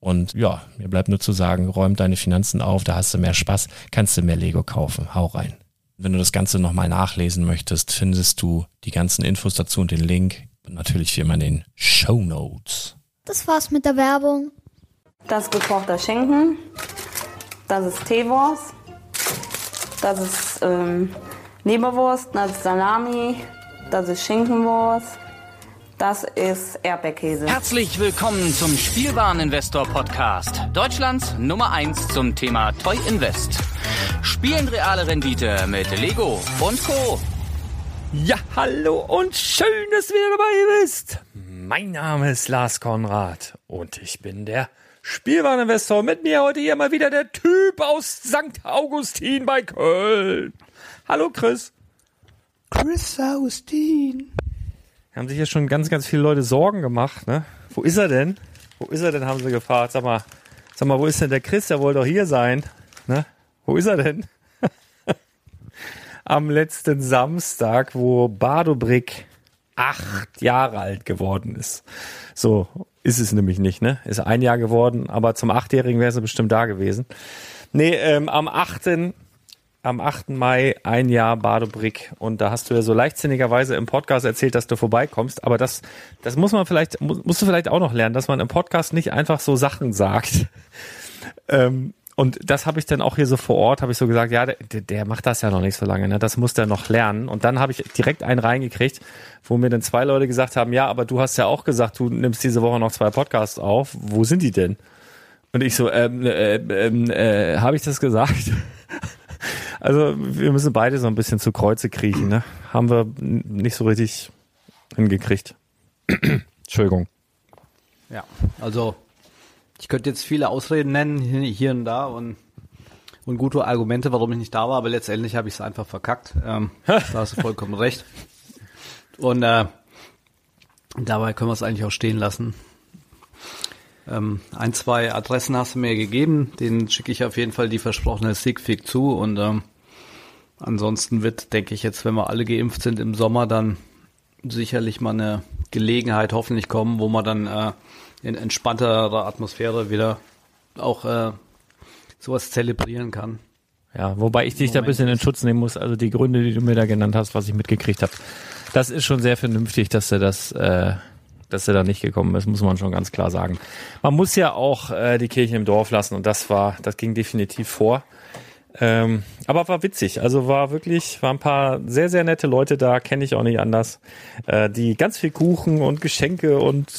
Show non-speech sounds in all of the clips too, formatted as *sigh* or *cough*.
Und ja, mir bleibt nur zu sagen, räum deine Finanzen auf, da hast du mehr Spaß, kannst du mehr Lego kaufen. Hau rein. Wenn du das Ganze nochmal nachlesen möchtest, findest du die ganzen Infos dazu und den Link. Und natürlich wie immer in den Show Notes. Das war's mit der Werbung. Das ist gekochter Schinken. Das ist Teewurst. Das ist ähm, Leberwurst. Das ist Salami. Das ist Schinkenwurst. Das ist Erdbeerkäse. Herzlich willkommen zum Spielwareninvestor Podcast. Deutschlands Nummer 1 zum Thema Toy Invest. Spielen reale Rendite mit Lego und Co. Ja, hallo und schön, dass du wieder dabei bist. Mein Name ist Lars Konrad und ich bin der Spielwareninvestor. Mit mir heute hier mal wieder der Typ aus St. Augustin bei Köln. Hallo Chris. Chris Augustin haben sich ja schon ganz, ganz viele Leute Sorgen gemacht. Ne? Wo ist er denn? Wo ist er denn, haben sie gefragt. Sag mal, sag mal, wo ist denn der Chris? Der wollte doch hier sein. Ne? Wo ist er denn? *laughs* Am letzten Samstag, wo Badobrick acht Jahre alt geworden ist. So ist es nämlich nicht, ne? Ist ein Jahr geworden, aber zum Achtjährigen wäre sie bestimmt da gewesen. Nee, ähm, am 8 am 8. Mai ein Jahr Badebrick und da hast du ja so leichtsinnigerweise im Podcast erzählt, dass du vorbeikommst, aber das, das muss man vielleicht, musst du vielleicht auch noch lernen, dass man im Podcast nicht einfach so Sachen sagt. *laughs* ähm, und das habe ich dann auch hier so vor Ort, habe ich so gesagt, ja, der, der macht das ja noch nicht so lange, ne? das muss der noch lernen. Und dann habe ich direkt einen reingekriegt, wo mir dann zwei Leute gesagt haben, ja, aber du hast ja auch gesagt, du nimmst diese Woche noch zwei Podcasts auf. Wo sind die denn? Und ich so, ähm, äh, ähm, äh, habe ich das gesagt? *laughs* Also wir müssen beide so ein bisschen zu Kreuze kriechen, ne? Haben wir nicht so richtig hingekriegt. *clears throat* Entschuldigung. Ja, also ich könnte jetzt viele Ausreden nennen, hier und da und und gute Argumente, warum ich nicht da war, aber letztendlich habe ich es einfach verkackt. Ähm, *laughs* da hast du vollkommen recht. Und äh, dabei können wir es eigentlich auch stehen lassen. Ähm, ein, zwei Adressen hast du mir gegeben, denen schicke ich auf jeden Fall die versprochene Sigfig zu und ähm, ansonsten wird, denke ich jetzt, wenn wir alle geimpft sind im Sommer, dann sicherlich mal eine Gelegenheit hoffentlich kommen, wo man dann äh, in entspannterer Atmosphäre wieder auch äh, sowas zelebrieren kann. Ja, wobei ich dich da ein bisschen in Schutz nehmen muss. Also die Gründe, die du mir da genannt hast, was ich mitgekriegt habe, das ist schon sehr vernünftig, dass er das, äh, dass er da nicht gekommen ist, muss man schon ganz klar sagen. Man muss ja auch äh, die Kirche im Dorf lassen und das war, das ging definitiv vor. Ähm, aber war witzig. Also war wirklich, waren ein paar sehr, sehr nette Leute da, kenne ich auch nicht anders, äh, die ganz viel Kuchen und Geschenke und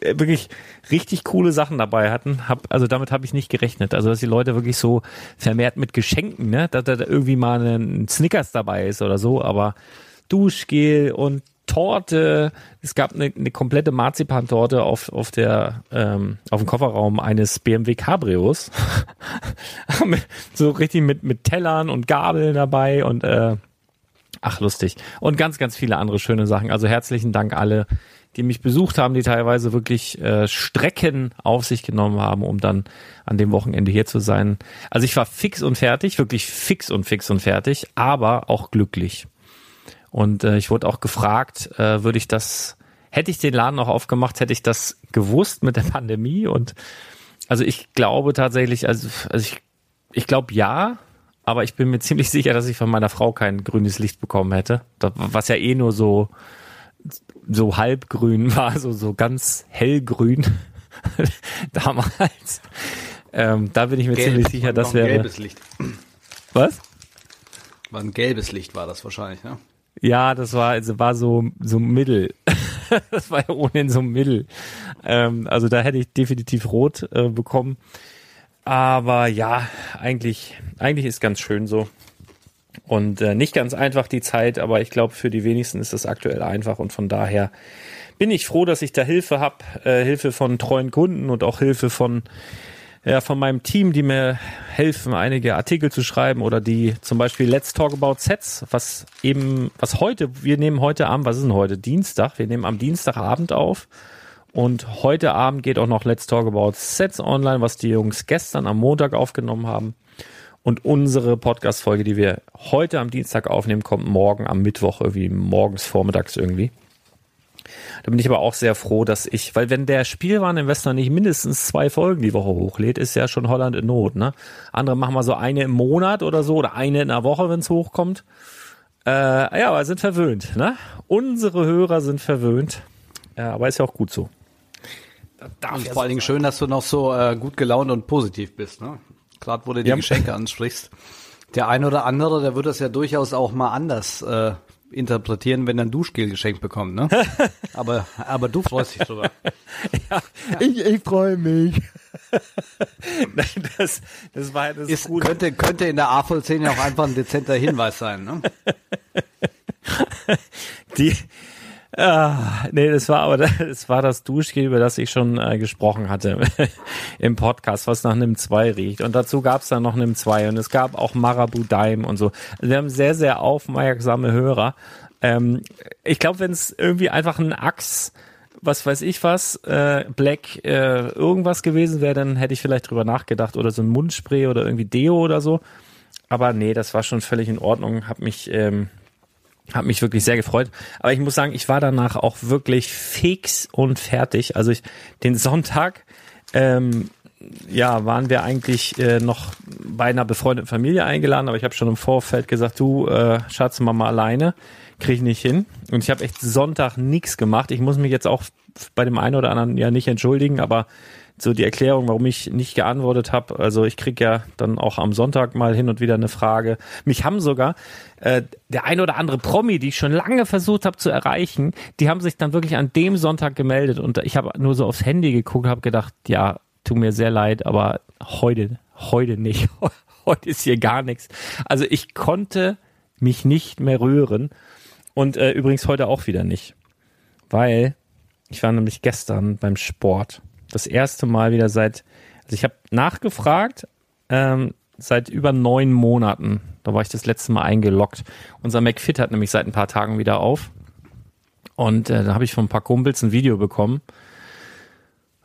äh, wirklich richtig coole Sachen dabei hatten. Hab, also damit habe ich nicht gerechnet. Also dass die Leute wirklich so vermehrt mit Geschenken, ne, dass da irgendwie mal ein Snickers dabei ist oder so, aber Duschgel und Torte. Es gab eine, eine komplette Marzipantorte auf, auf der, ähm, auf dem Kofferraum eines BMW Cabrios. *laughs* so richtig mit, mit Tellern und Gabeln dabei und, äh, ach, lustig. Und ganz, ganz viele andere schöne Sachen. Also herzlichen Dank alle, die mich besucht haben, die teilweise wirklich äh, Strecken auf sich genommen haben, um dann an dem Wochenende hier zu sein. Also ich war fix und fertig, wirklich fix und fix und fertig, aber auch glücklich. Und äh, ich wurde auch gefragt, äh, würde ich das, hätte ich den Laden noch aufgemacht, hätte ich das gewusst mit der Pandemie? Und also ich glaube tatsächlich, also, also ich, ich glaube ja, aber ich bin mir ziemlich sicher, dass ich von meiner Frau kein grünes Licht bekommen hätte. Was ja eh nur so, so halbgrün *laughs* war, so, so ganz hellgrün *laughs* damals. Ähm, da bin ich mir Gelb, ziemlich sicher, das wäre. gelbes Licht. Was? War ein gelbes Licht war das wahrscheinlich, ne? Ja, das war, also war so, so Mittel. *laughs* das war ja ohnehin so Mittel. Ähm, also da hätte ich definitiv rot äh, bekommen. Aber ja, eigentlich, eigentlich ist ganz schön so. Und äh, nicht ganz einfach die Zeit, aber ich glaube, für die wenigsten ist das aktuell einfach und von daher bin ich froh, dass ich da Hilfe habe, äh, Hilfe von treuen Kunden und auch Hilfe von ja, von meinem Team, die mir helfen, einige Artikel zu schreiben oder die zum Beispiel Let's Talk About Sets, was eben, was heute, wir nehmen heute Abend, was ist denn heute? Dienstag, wir nehmen am Dienstagabend auf und heute Abend geht auch noch Let's Talk About Sets online, was die Jungs gestern am Montag aufgenommen haben. Und unsere Podcast-Folge, die wir heute am Dienstag aufnehmen, kommt morgen am Mittwoch, irgendwie morgens, vormittags irgendwie. Da bin ich aber auch sehr froh, dass ich, weil wenn der Spielwareninvestor nicht mindestens zwei Folgen die Woche hochlädt, ist ja schon Holland in Not, ne? Andere machen mal so eine im Monat oder so oder eine in der Woche, wenn es hochkommt. Äh, ja, aber sind verwöhnt, ne? Unsere Hörer sind verwöhnt. Ja, aber ist ja auch gut so. Und vor allen Dingen schön, dass du noch so äh, gut gelaunt und positiv bist, ne? Gerade wo du die Ja. Geschenke ansprichst. Der eine oder andere, der wird das ja durchaus auch mal anders äh, interpretieren, wenn er ein Duschgel geschenkt bekommt, ne? *laughs* aber, aber du freust dich drüber. *laughs* Ich, ich freue mich. *laughs* Nein, das, das war das Ist, gut. könnte, könnte in der A-Vollszene auch einfach ein dezenter Hinweis sein, ne? Die, ah, nee, das war aber *laughs* das war das Duschgel, über das ich schon äh, gesprochen hatte *laughs* im Podcast, was nach NIM 2 riecht. Und dazu gab es dann noch NIM 2 und es gab auch Marabu Daim und so. Also wir haben sehr, sehr aufmerksame Hörer. Ähm, ich glaube, wenn es irgendwie einfach ein Axe was weiß ich was, äh, Black äh, irgendwas gewesen wäre, dann hätte ich vielleicht drüber nachgedacht oder so ein Mundspray oder irgendwie Deo oder so. Aber nee, das war schon völlig in Ordnung. Hab mich ähm, hat mich wirklich sehr gefreut. Aber ich muss sagen, ich war danach auch wirklich fix und fertig. Also ich, den Sonntag, ähm, ja, waren wir eigentlich äh, noch bei einer befreundeten Familie eingeladen, aber ich habe schon im Vorfeld gesagt, du, äh, Schatz, Mama alleine, krieg ich nicht hin. Und ich habe echt Sonntag nichts gemacht. Ich muss mich jetzt auch bei dem einen oder anderen ja nicht entschuldigen, aber so die Erklärung, warum ich nicht geantwortet habe. Also ich krieg ja dann auch am Sonntag mal hin und wieder eine Frage. Mich haben sogar äh, der ein oder andere Promi, die ich schon lange versucht habe zu erreichen, die haben sich dann wirklich an dem Sonntag gemeldet und ich habe nur so aufs Handy geguckt, habe gedacht, ja, tut mir sehr leid, aber heute, heute nicht. *laughs* Heute ist hier gar nichts. Also ich konnte mich nicht mehr rühren und äh, übrigens heute auch wieder nicht, weil ich war nämlich gestern beim Sport das erste Mal wieder seit, also ich habe nachgefragt, ähm, seit über neun Monaten. Da war ich das letzte Mal eingeloggt. Unser McFit hat nämlich seit ein paar Tagen wieder auf. Und äh, da habe ich von ein paar Kumpels ein Video bekommen.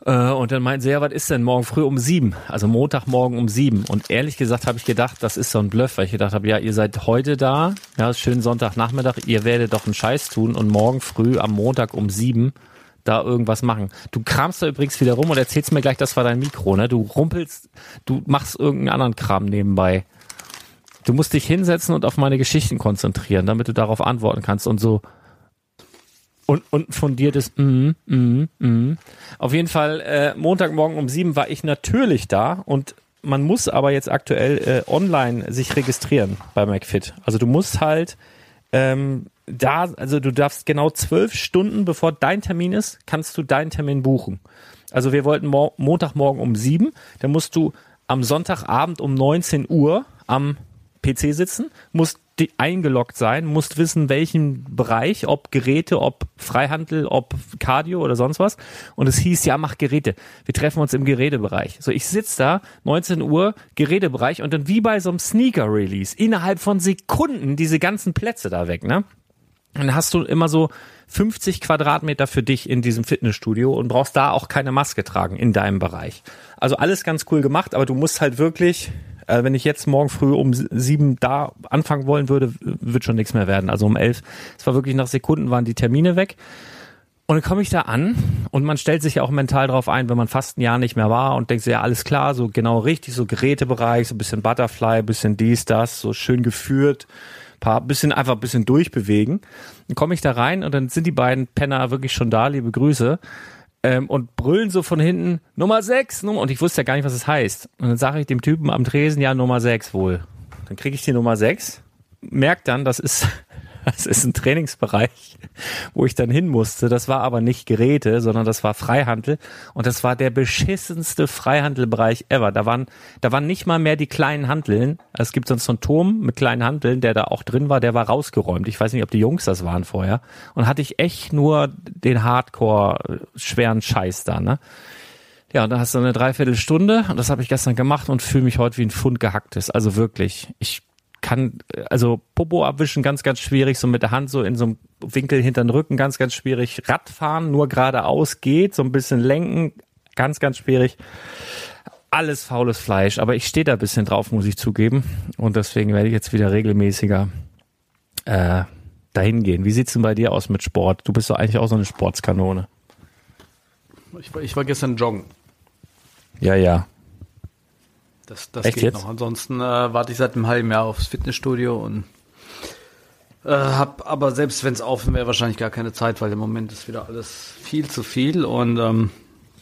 Äh, und dann meinten sie, ja, was ist denn morgen früh um sieben? Also Montagmorgen um sieben. Und ehrlich gesagt habe ich gedacht, das ist so ein Bluff, weil ich gedacht habe, ja, ihr seid heute da, ja, schönen Sonntagnachmittag, ihr werdet doch einen Scheiß tun und morgen früh am Montag um sieben da irgendwas machen. Du kramst da übrigens wieder rum und erzählst mir gleich, das war dein Mikro, ne? Du rumpelst, du machst irgendeinen anderen Kram nebenbei. Du musst dich hinsetzen und auf meine Geschichten konzentrieren, damit du darauf antworten kannst und so und, und fundiertes mm, mm, mm. Auf jeden Fall, äh, Montagmorgen um sieben war ich natürlich da und man muss aber jetzt aktuell äh, online sich registrieren bei McFit. Also du musst halt ähm, da, also du darfst genau zwölf Stunden bevor dein Termin ist, kannst du deinen Termin buchen. Also wir wollten Mo Montagmorgen um sieben, dann musst du am Sonntagabend um 19 Uhr am PC sitzen, musst eingeloggt sein, musst wissen, welchen Bereich, ob Geräte, ob Freihandel, ob Cardio oder sonst was. Und es hieß, ja, mach Geräte. Wir treffen uns im Gerätebereich. So, ich sitz da, 19 Uhr, Gerätebereich und dann wie bei so einem Sneaker-Release, innerhalb von Sekunden diese ganzen Plätze da weg, ne? Dann hast du immer so 50 Quadratmeter für dich in diesem Fitnessstudio und brauchst da auch keine Maske tragen in deinem Bereich. Also alles ganz cool gemacht, aber du musst halt wirklich äh, wenn ich jetzt morgen früh um sieben da anfangen wollen würde, wird schon nichts mehr werden. Also um elf. Es war wirklich nach Sekunden waren die Termine weg. Und dann komme ich da an und man stellt sich ja auch mental drauf ein, wenn man fast ein Jahr nicht mehr war und denkt ja, alles klar, so genau richtig, so Gerätebereich, so ein bisschen Butterfly, bisschen dies, das, so schön geführt, paar, bisschen einfach ein bisschen durchbewegen. Dann komme ich da rein und dann sind die beiden Penner wirklich schon da, liebe Grüße ähm, und brüllen so von hinten Nummer 6, Nummer, und ich wusste ja gar nicht, was es das heißt. Und dann sage ich dem Typen am Tresen, ja, Nummer 6 wohl. Dann kriege ich die Nummer 6, merk dann, das ist *laughs* das ist ein Trainingsbereich, wo ich dann hin musste. Das war aber nicht Geräte, sondern das war Freihandel. Und das war der beschissenste Freihandelbereich ever. Da waren, da waren nicht mal mehr die kleinen Handeln. Es gibt sonst so einen Turm mit kleinen Handeln, der da auch drin war, der war rausgeräumt. Ich weiß nicht, ob die Jungs das waren vorher. Und hatte ich echt nur den Hardcore schweren Scheiß da, ne? Ja, und da hast du eine Dreiviertelstunde und das habe ich gestern gemacht und fühle mich heute wie ein Pfund gehacktes. Also wirklich, ich kann, also Popo abwischen ganz, ganz schwierig, so mit der Hand so in so einem Winkel hinter den Rücken ganz, ganz schwierig. Radfahren nur geradeaus geht, so ein bisschen lenken, ganz, ganz schwierig. Alles faules Fleisch, aber ich stehe da ein bisschen drauf, muss ich zugeben. Und deswegen werde ich jetzt wieder regelmäßiger äh, dahin gehen. Wie sieht's denn bei dir aus mit Sport? Du bist doch eigentlich auch so eine Sportskanone. Ich war, ich war gestern joggen. Ja, ja. Das, das Echt geht jetzt? noch. Ansonsten äh, warte ich seit einem halben Jahr aufs Fitnessstudio und äh, hab aber selbst wenn es offen wäre, wahrscheinlich gar keine Zeit, weil im Moment ist wieder alles viel zu viel und ähm,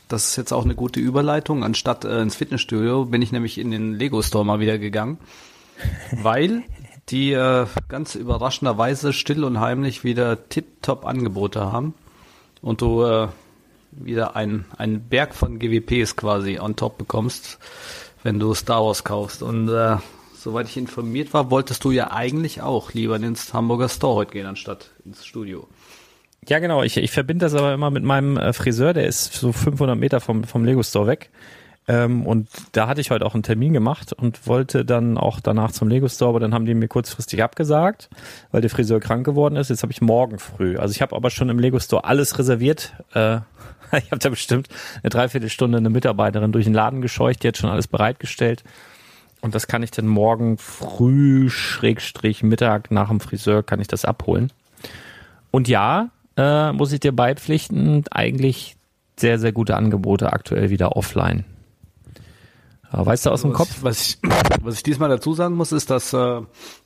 das ist jetzt auch eine gute Überleitung. Anstatt äh, ins Fitnessstudio bin ich nämlich in den Lego Store mal wieder gegangen, *laughs* weil die äh, ganz überraschenderweise still und heimlich wieder tip-top Angebote haben und du äh, wieder ein, einen Berg von GWPs quasi on top bekommst, wenn du Star Wars kaufst. Und äh, soweit ich informiert war, wolltest du ja eigentlich auch lieber ins Hamburger Store heute gehen, anstatt ins Studio. Ja, genau. Ich, ich verbinde das aber immer mit meinem äh, Friseur, der ist so 500 Meter vom, vom Lego Store weg. Ähm, und da hatte ich heute auch einen Termin gemacht und wollte dann auch danach zum Lego Store, aber dann haben die mir kurzfristig abgesagt, weil der Friseur krank geworden ist. Jetzt habe ich morgen früh. Also ich habe aber schon im Lego Store alles reserviert. Äh, *laughs* ich habe da bestimmt eine Dreiviertelstunde eine Mitarbeiterin durch den Laden gescheucht, die hat schon alles bereitgestellt. Und das kann ich dann morgen früh, Schrägstrich Mittag nach dem Friseur, kann ich das abholen. Und ja, äh, muss ich dir beipflichten, eigentlich sehr, sehr gute Angebote aktuell wieder offline. Aber weißt du aus dem was, Kopf? Was ich, *clears throat* was ich diesmal dazu sagen muss, ist, dass äh,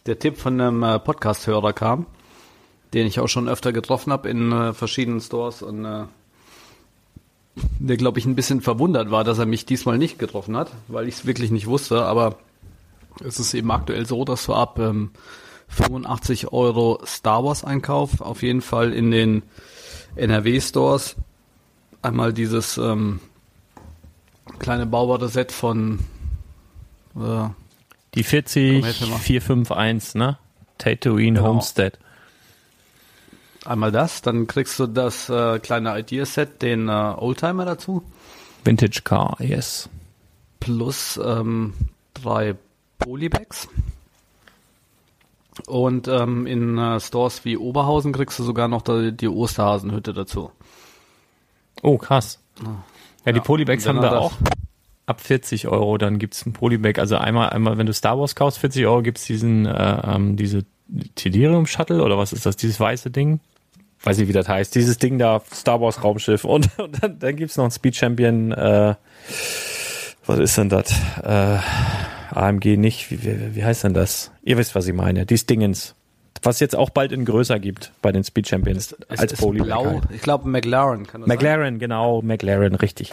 der Tipp von einem äh, Podcast-Hörer kam, den ich auch schon öfter getroffen habe in äh, verschiedenen Stores und äh, der, glaube ich, ein bisschen verwundert war, dass er mich diesmal nicht getroffen hat, weil ich es wirklich nicht wusste. Aber es ist eben aktuell so, dass du ab ähm, 85 Euro Star Wars Einkauf auf jeden Fall in den NRW Stores einmal dieses ähm, kleine Bauwarte-Set von äh, Die 40 Komm, helf mir mal. 451, ne? Tatooine Genau. Homestead. einmal das, dann kriegst du das äh, kleine Idea-Set, den äh, Oldtimer dazu, Vintage Car, yes. plus ähm, drei Polybags. Und ähm, in äh, Stores wie Oberhausen kriegst du sogar noch die, die Osterhasenhütte dazu. Oh, krass. Ja, die Polybags haben wir auch. Ab 40 Euro, dann gibt's ein Polybag. Also einmal, einmal, wenn du Star Wars kaufst, 40 Euro gibt's diesen, äh, ähm, diese Tederium Shuttle oder was ist das, dieses weiße Ding? Weiß nicht, wie das heißt. Dieses Ding da, Star Wars Raumschiff. Und, *laughs* und dann, dann gibt's noch ein Speed Champion, äh, was ist denn das? Äh, AMG nicht, wie, wie, wie heißt denn das? Ihr wisst, was ich meine. Dies Dingens. Was jetzt auch bald in größer gibt bei den Speed Champions Es als Polybag. blau. Halt. Ich glaube McLaren kann das sein. McLaren, genau, McLaren, richtig.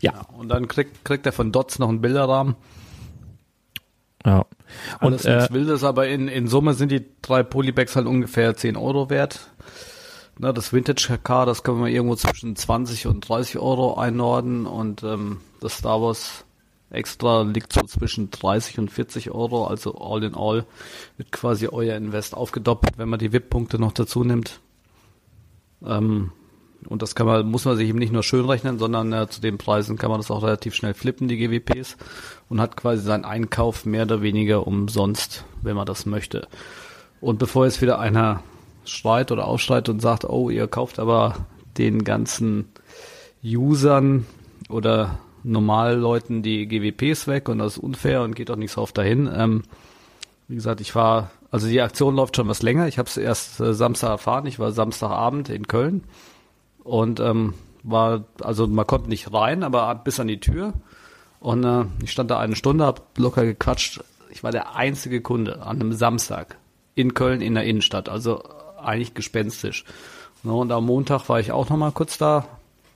Ja, Und dann kriegt, kriegt er von Dots noch einen Bilderrahmen. ja. Und Alles äh, nichts Wildes, aber in, in Summe sind die drei Polybags halt ungefähr 10 Euro wert. Na, das Vintage Car, das können wir irgendwo zwischen 20 und 30 Euro einordnen und ähm, das Star Wars Extra liegt so zwischen 30 und 40 Euro, also all in all wird quasi euer Invest aufgedoppelt, wenn man die VIP-Punkte noch dazu nimmt. Ähm, und das kann man, muss man sich eben nicht nur schön rechnen, sondern äh, zu den Preisen kann man das auch relativ schnell flippen, die GWPs, und hat quasi seinen Einkauf mehr oder weniger umsonst, wenn man das möchte. Und bevor jetzt wieder einer schreit oder aufschreit und sagt, oh, ihr kauft aber den ganzen Usern oder Normalleuten die GWPs weg und das ist unfair und geht auch nichts auf dahin. Ähm, wie gesagt, ich war, also die Aktion läuft schon was länger. Ich habe es erst äh, Samstag erfahren. Ich war Samstagabend in Köln und ähm, war, also man konnte nicht rein, aber bis an die Tür. Und äh, ich stand da eine Stunde, hab locker gequatscht. Ich war der einzige Kunde an einem Samstag in Köln in der Innenstadt, also eigentlich gespenstisch. Ne, Und am Montag war ich auch noch mal kurz da,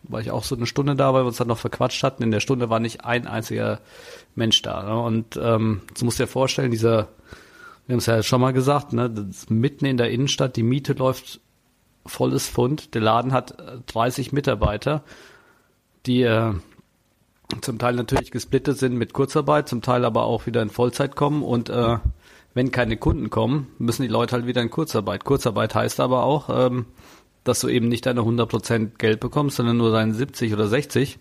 war ich auch so eine Stunde da, weil wir uns dann noch verquatscht hatten. In der Stunde war nicht ein einziger Mensch da. Ne? Und ähm, das musst du dir vorstellen, dieser, wir haben es ja schon mal gesagt, ne, mitten in der Innenstadt, die Miete läuft volles Pfund. Der Laden hat äh, 30 Mitarbeiter, die äh, zum Teil natürlich gesplittet sind mit Kurzarbeit, zum Teil aber auch wieder in Vollzeit kommen und äh, wenn keine Kunden kommen, müssen die Leute halt wieder in Kurzarbeit. Kurzarbeit heißt aber auch, ähm, dass du eben nicht deine 100% Geld bekommst, sondern nur deine 70 oder 60.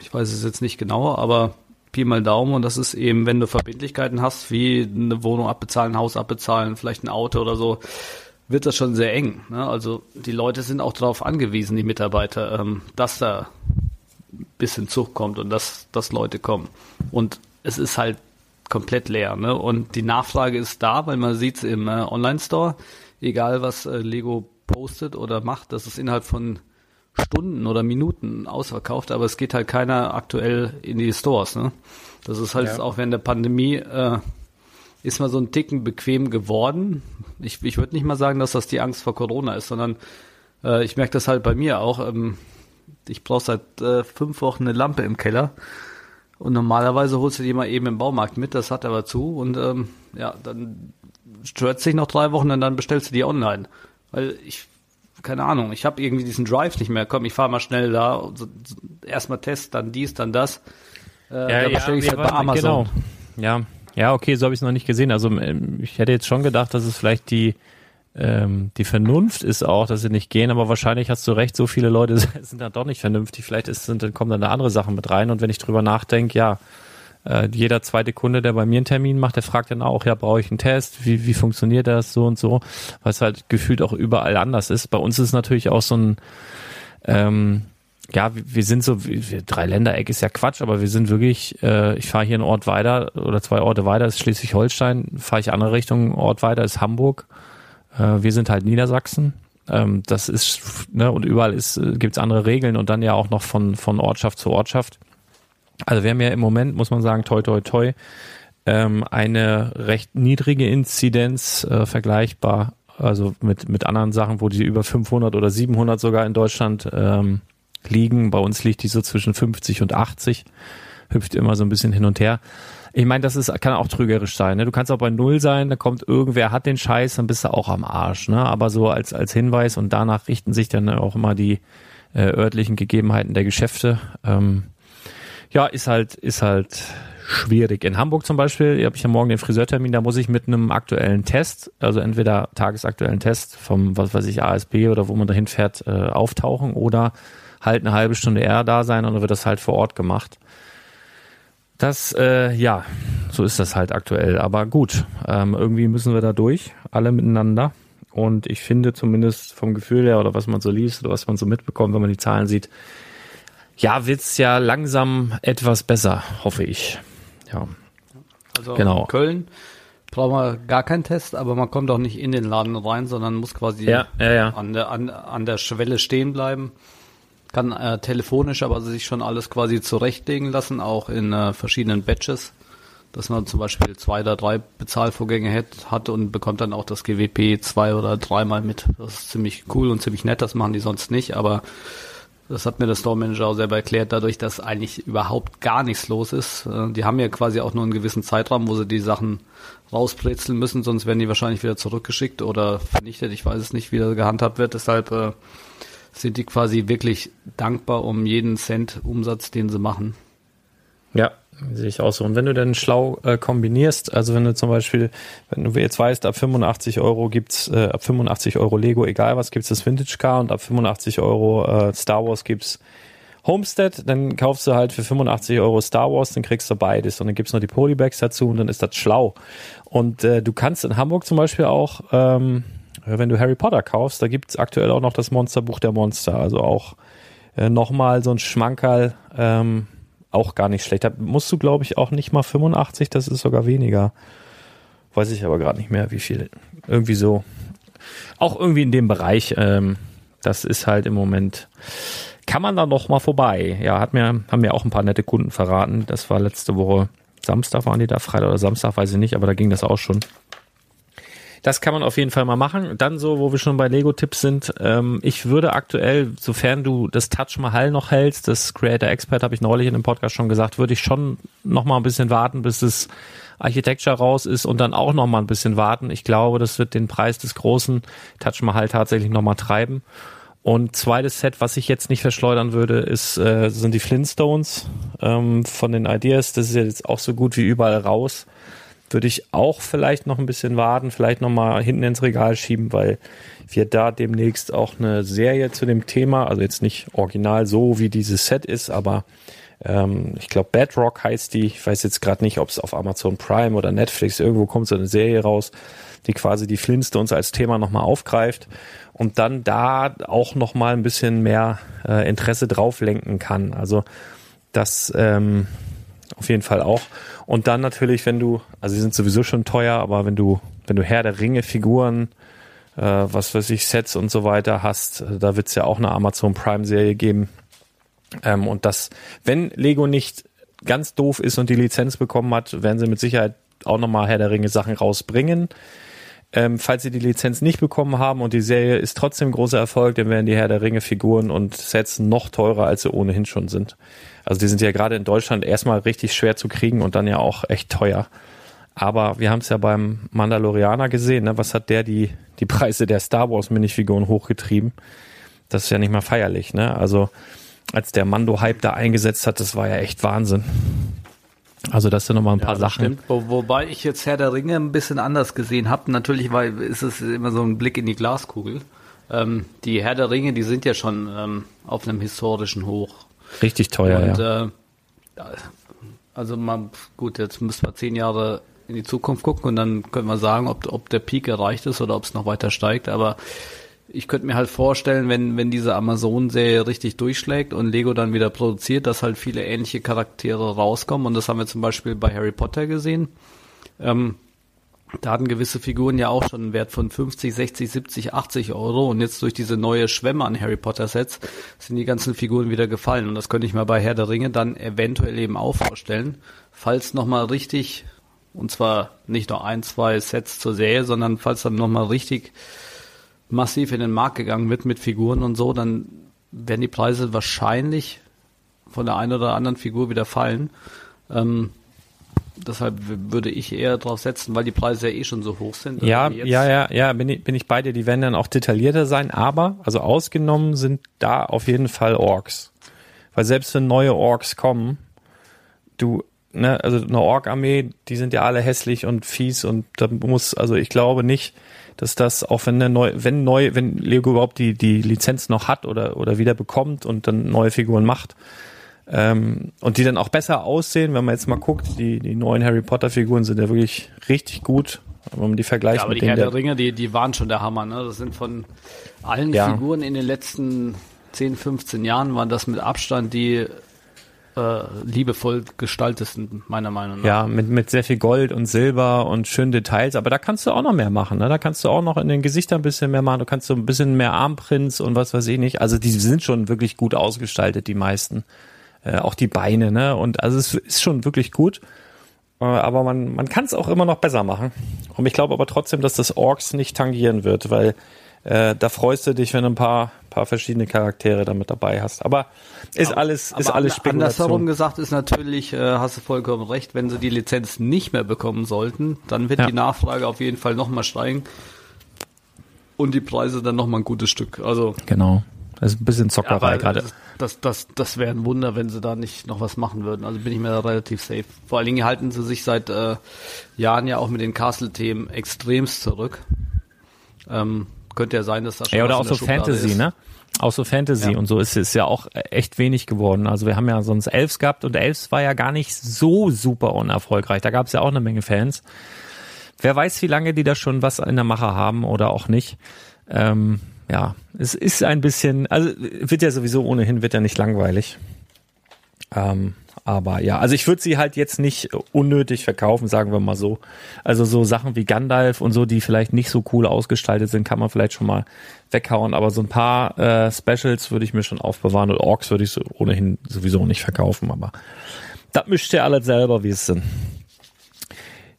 Ich weiß es jetzt nicht genau, aber Pi mal Daumen und das ist eben, wenn du Verbindlichkeiten hast, wie eine Wohnung abbezahlen, ein Haus abbezahlen, vielleicht ein Auto oder so, wird das schon sehr eng. Ne? Also die Leute sind auch darauf angewiesen, die Mitarbeiter, ähm, dass da ein bisschen Zug kommt und dass, dass Leute kommen. Und es ist halt komplett leer. Ne? Und die Nachfrage ist da, weil man sieht es im äh, Online-Store, egal was äh, Lego postet oder macht, das ist innerhalb von Stunden oder Minuten ausverkauft, aber es geht halt keiner aktuell in die Stores. Ne? Das ist halt Ja. auch während der Pandemie äh, ist mal so ein Ticken bequem geworden. Ich, ich würde nicht mal sagen, dass das die Angst vor Corona ist, sondern äh, ich merke das halt bei mir auch. Ähm, ich brauche seit äh, fünf Wochen eine Lampe im Keller. Und normalerweise holst du die mal eben im Baumarkt mit, das hat aber zu. Und ähm, ja, dann stört sich noch drei Wochen und dann bestellst du die online. Weil ich, keine Ahnung, ich habe irgendwie diesen Drive nicht mehr. Komm, ich fahre mal schnell da. So, so, Erstmal Test, dann dies, dann das. Äh, dann bestelle ich halt bei Amazon. Genau. Ja, ja, okay, so habe ich es noch nicht gesehen. Also ähm, ich hätte jetzt schon gedacht, dass es vielleicht die ähm, die Vernunft ist auch, dass sie nicht gehen, aber wahrscheinlich hast du recht, so viele Leute *laughs* sind dann doch nicht vernünftig. Vielleicht ist, sind, dann kommen dann da andere Sachen mit rein. Und wenn ich drüber nachdenke, ja, äh, jeder zweite Kunde, der bei mir einen Termin macht, der fragt dann auch, ja, brauche ich einen Test? Wie, wie funktioniert das so und so? Weil es halt gefühlt auch überall anders ist. Bei uns ist es natürlich auch so ein ähm, ja, wir wir sind so, wir, drei Ländereck ist ja Quatsch, aber wir sind wirklich, äh, ich fahre hier einen Ort weiter oder zwei Orte weiter, ist Schleswig-Holstein, fahre ich andere Richtung, Ort weiter ist Hamburg. Äh, wir sind halt Niedersachsen. Ähm, das ist, ne, und überall ist, äh, gibt's andere Regeln und dann ja auch noch von, von Ortschaft zu Ortschaft. Also wir haben ja im Moment, muss man sagen, toi toi toi, ähm, eine recht niedrige Inzidenz äh, vergleichbar, also mit, mit anderen Sachen, wo die über 500 oder 700 sogar in Deutschland ähm, liegen. Bei uns liegt die so zwischen 50 und 80, hüpft immer so ein bisschen hin und her. Ich meine, das ist, kann auch trügerisch sein. Ne? Du kannst auch bei Null sein, da kommt irgendwer, hat den Scheiß, dann bist du auch am Arsch. Ne? Aber so als, als Hinweis und danach richten sich dann auch immer die äh, örtlichen Gegebenheiten der Geschäfte. Ähm, ja, ist halt, ist halt schwierig. In Hamburg zum Beispiel, habe ich ja morgen den Friseurtermin, da muss ich mit einem aktuellen Test, also entweder tagesaktuellen Test vom, was weiß ich, ASB oder wo man dahin fährt, äh, auftauchen oder halt eine halbe Stunde eher da sein und dann wird das halt vor Ort gemacht. Das, äh, ja, so ist das halt aktuell. Aber gut, ähm, irgendwie müssen wir da durch, alle miteinander. Und ich finde zumindest vom Gefühl her oder was man so liest oder was man so mitbekommt, wenn man die Zahlen sieht, ja, wird's ja langsam etwas besser, hoffe ich. Ja, Also Genau. in Köln braucht man gar keinen Test, aber man kommt auch nicht in den Laden rein, sondern muss quasi Ja, ja, ja. An, der, an, an der Schwelle stehen bleiben. Kann äh, telefonisch aber sich schon alles quasi zurechtlegen lassen, auch in äh, verschiedenen Batches, dass man zum Beispiel zwei oder drei Bezahlvorgänge hat, hat und bekommt dann auch das GWP zwei oder dreimal mit. Das ist ziemlich cool und ziemlich nett, das machen die sonst nicht, aber das hat mir der Store Manager auch selber erklärt, dadurch, dass eigentlich überhaupt gar nichts los ist. Äh, Die haben ja quasi auch nur einen gewissen Zeitraum, wo sie die Sachen rausbrezeln müssen, sonst werden die wahrscheinlich wieder zurückgeschickt oder vernichtet. Ich weiß es nicht, wie das gehandhabt wird. Deshalb äh, sind die quasi wirklich dankbar um jeden Cent Umsatz, den sie machen. Ja, sehe ich auch so. Und wenn du dann schlau äh, kombinierst, also wenn du zum Beispiel, wenn du jetzt weißt, ab 85 Euro gibt's, äh, ab 85 Euro Lego, egal was, gibt's das Vintage Car und ab 85 Euro äh, Star Wars gibt's Homestead, dann kaufst du halt für 85 Euro Star Wars, dann kriegst du beides und dann gibt's noch die Polybags dazu und dann ist das schlau. Und äh, du kannst in Hamburg zum Beispiel auch, ähm, wenn du Harry Potter kaufst, da gibt's aktuell auch noch das Monsterbuch der Monster, also auch äh, nochmal so ein Schmankerl, ähm, auch gar nicht schlecht. Da musst du, glaube ich, auch nicht mal 85, das ist sogar weniger. Weiß ich aber gerade nicht mehr, wie viel. Irgendwie so. Auch irgendwie in dem Bereich. Ähm, das ist halt im Moment. Kann man da noch mal vorbei? Ja, hat mir, haben mir auch ein paar nette Kunden verraten. Das war letzte Woche Samstag waren die da, Freitag oder Samstag, weiß ich nicht, aber da ging das auch schon. Das kann man auf jeden Fall mal machen. Dann so, wo wir schon bei Lego-Tipps sind, ähm, ich würde aktuell, sofern du das Touch Mahal noch hältst, das Creator Expert habe ich neulich in dem Podcast schon gesagt, würde ich schon noch mal ein bisschen warten, bis das Architecture raus ist und dann auch noch mal ein bisschen warten. Ich glaube, das wird den Preis des großen Touch Mahal tatsächlich noch mal treiben. Und zweites Set, was ich jetzt nicht verschleudern würde, ist, äh, sind die Flintstones ähm, von den Ideas. Das ist jetzt auch so gut wie überall raus würde ich auch vielleicht noch ein bisschen warten, vielleicht noch mal hinten ins Regal schieben, weil wir da demnächst auch eine Serie zu dem Thema, also jetzt nicht original so wie dieses Set ist, aber ähm, ich glaube Bedrock heißt die. Ich weiß jetzt gerade nicht, ob es auf Amazon Prime oder Netflix irgendwo kommt so eine Serie raus, die quasi die Flintstones als Thema noch mal aufgreift und dann da auch noch mal ein bisschen mehr äh, Interesse drauf lenken kann. Also das ähm, auf jeden Fall auch. Und dann natürlich, wenn du, also die sind sowieso schon teuer, aber wenn du, wenn du Herr der Ringe Figuren, äh, was weiß ich, Sets und so weiter hast, äh, da wird's ja auch eine Amazon Prime Serie geben. Ähm, und das, wenn Lego nicht ganz doof ist und die Lizenz bekommen hat, werden sie mit Sicherheit auch nochmal Herr der Ringe Sachen rausbringen. Ähm, falls sie die Lizenz nicht bekommen haben und die Serie ist trotzdem großer Erfolg, dann werden die Herr der Ringe Figuren und Sets noch teurer, als sie ohnehin schon sind. Also die sind ja gerade in Deutschland erstmal richtig schwer zu kriegen und dann ja auch echt teuer. Aber wir haben es ja beim Mandalorianer gesehen, ne? was hat der die, die Preise der Star Wars Minifiguren hochgetrieben? Das ist ja nicht mal feierlich, ne? Also als der Mando-Hype da eingesetzt hat, das war ja echt Wahnsinn. Also das sind nochmal ein paar das Sachen. Stimmt, Wo, wobei ich jetzt Herr der Ringe ein bisschen anders gesehen habe. Natürlich war, ist es immer so ein Blick in die Glaskugel. Ähm, die Herr der Ringe, die sind ja schon ähm, auf einem historischen Hoch. Richtig teuer, Und ja. äh, also mal, gut, jetzt müssen wir zehn Jahre in die Zukunft gucken und dann können wir sagen, ob, ob der Peak erreicht ist oder ob es noch weiter steigt. Aber ich könnte mir halt vorstellen, wenn, wenn diese Amazon-Serie richtig durchschlägt und Lego dann wieder produziert, dass halt viele ähnliche Charaktere rauskommen. Und das haben wir zum Beispiel bei Harry Potter gesehen. Ähm, da hatten gewisse Figuren ja auch schon einen Wert von 50, 60, 70, 80 Euro und jetzt durch diese neue Schwemme an Harry Potter Sets sind die ganzen Figuren wieder gefallen und das könnte ich mir bei Herr der Ringe dann eventuell eben auch vorstellen, falls nochmal richtig, und zwar nicht nur ein, zwei Sets zur Serie, sondern falls dann nochmal richtig massiv in den Markt gegangen wird mit Figuren und so, dann werden die Preise wahrscheinlich von der einen oder anderen Figur wieder fallen. Ähm, deshalb würde ich eher drauf setzen, weil die Preise ja eh schon so hoch sind. Ja, Also ja, ja, ja, bin ich, bin ich bei dir. Die werden dann auch detaillierter sein, aber, also ausgenommen sind da auf jeden Fall Orks. Weil selbst wenn neue Orks kommen, du, ne, also eine Ork-Armee, die sind ja alle hässlich und fies und da muss, also ich glaube nicht, dass das, auch wenn eine neu, wenn neu, wenn Lego überhaupt die, die Lizenz noch hat oder, oder wieder bekommt und dann neue Figuren macht, Ähm, und die dann auch besser aussehen, wenn man jetzt mal guckt, die, die neuen Harry Potter Figuren sind ja wirklich richtig gut. Wenn man die vergleicht Ja, aber mit die Herr der Ringe, die, die waren schon der Hammer. Ne? Das sind von allen Ja. Figuren in den letzten 10, 15 Jahren waren das mit Abstand die äh, liebevoll gestaltesten, meiner Meinung nach. Ja, mit, mit sehr viel Gold und Silber und schönen Details, aber da kannst du auch noch mehr machen. Ne? Da kannst du auch noch in den Gesichtern ein bisschen mehr machen. Du kannst so ein bisschen mehr Armprints und was weiß ich nicht. Also die sind schon wirklich gut ausgestaltet, die meisten. Äh, auch die Beine, ne? Und also es ist schon wirklich gut. Äh, aber man, man kann es auch immer noch besser machen. Und ich glaube aber trotzdem, dass das Orks nicht tangieren wird, weil äh, da freust du dich, wenn ein paar, paar verschiedene Charaktere damit dabei hast. Aber ist alles, ist Aber alles an- Andersherum Spekulation. gesagt ist natürlich, äh, hast du vollkommen recht, wenn sie die Lizenz nicht mehr bekommen sollten, dann wird Ja. die Nachfrage auf jeden Fall nochmal steigen und die Preise dann nochmal ein gutes Stück. Also Genau. Das ist ein bisschen Zockerei aber gerade. das, das, das, das wäre ein Wunder, wenn sie da nicht noch was machen würden. Also bin ich mir da relativ safe. Vor allen Dingen halten sie sich seit äh, Jahren ja auch mit den Castle-Themen extremst zurück. Ähm, könnte ja sein, dass das schon Ja, oder auch so Fantasy, ist. ne? Auch so Fantasy Ja. und so ist es ja auch echt wenig geworden. Also wir haben ja sonst Elves gehabt und Elves war ja gar nicht so super unerfolgreich. Da gab es ja auch eine Menge Fans. Wer weiß, wie lange die da schon was in der Mache haben oder auch nicht. Ähm, ja, es ist ein bisschen, also wird ja sowieso ohnehin, wird ja nicht langweilig. Ähm, aber ja, also ich würde sie halt jetzt nicht unnötig verkaufen, sagen wir mal so. Also so Sachen wie Gandalf und so, die vielleicht nicht so cool ausgestaltet sind, kann man vielleicht schon mal weghauen. Aber so ein paar äh, Specials würde ich mir schon aufbewahren und Orks würde ich so ohnehin sowieso nicht verkaufen. Aber das mischt ihr alles selber, wie es sind.